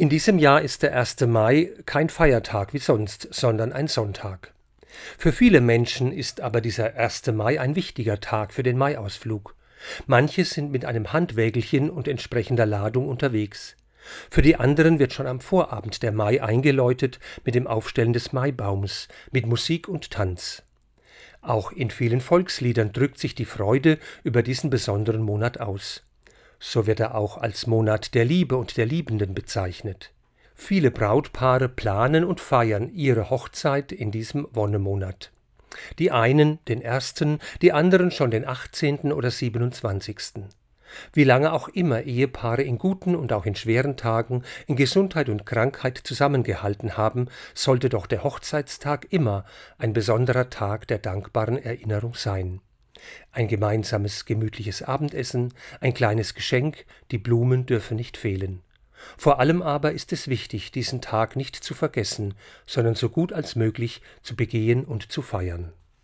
In diesem Jahr ist der 1. Mai kein Feiertag wie sonst, sondern ein Sonntag. Für viele Menschen ist aber dieser 1. Mai ein wichtiger Tag für den Maiausflug. Manche sind mit einem Handwägelchen und entsprechender Ladung unterwegs. Für die anderen wird schon am Vorabend der Mai eingeläutet mit dem Aufstellen des Maibaums, mit Musik und Tanz. Auch in vielen Volksliedern drückt sich die Freude über diesen besonderen Monat aus. So wird er auch als Monat der Liebe und der Liebenden bezeichnet. Viele Brautpaare planen und feiern ihre Hochzeit in diesem Wonnemonat. Die einen den ersten, die anderen schon den 18. oder 27. Wie lange auch immer Ehepaare in guten und auch in schweren Tagen, in Gesundheit und Krankheit zusammengehalten haben, sollte doch der Hochzeitstag immer ein besonderer Tag der dankbaren Erinnerung sein. Ein gemeinsames gemütliches Abendessen, ein kleines Geschenk, die Blumen dürfen nicht fehlen. Vor allem aber ist es wichtig, diesen Tag nicht zu vergessen, sondern so gut als möglich zu begehen und zu feiern.